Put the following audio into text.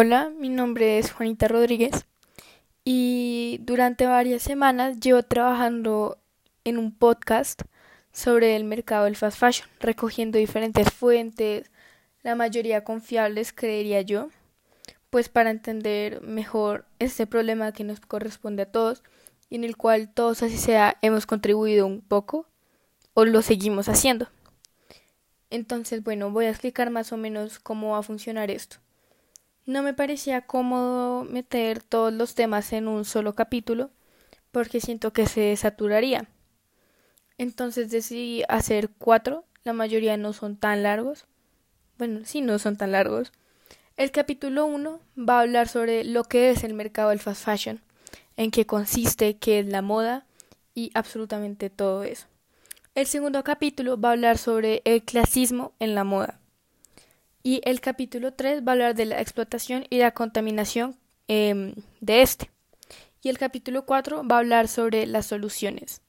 Hola, mi nombre es Juanita Rodríguez y durante varias semanas llevo trabajando en un podcast sobre el mercado del fast fashion, recogiendo diferentes fuentes, la mayoría confiables, creería yo, pues para entender mejor este problema que nos corresponde a todos y en el cual todos así sea hemos contribuido un poco o lo seguimos haciendo. Entonces, bueno, voy a explicar más o menos cómo va a funcionar esto. No me parecía cómodo meter todos los temas en un solo capítulo porque siento que se saturaría. Entonces decidí hacer cuatro, la mayoría no son tan largos. Bueno, sí, no son tan largos. El capítulo 1 va a hablar sobre lo que es el mercado del fast fashion, en qué consiste, qué es la moda y absolutamente todo eso. El segundo capítulo va a hablar sobre el clasismo en la moda. Y el capítulo 3 va a hablar de la explotación y la contaminación em, de este. Y el capítulo 4 va a hablar sobre las soluciones.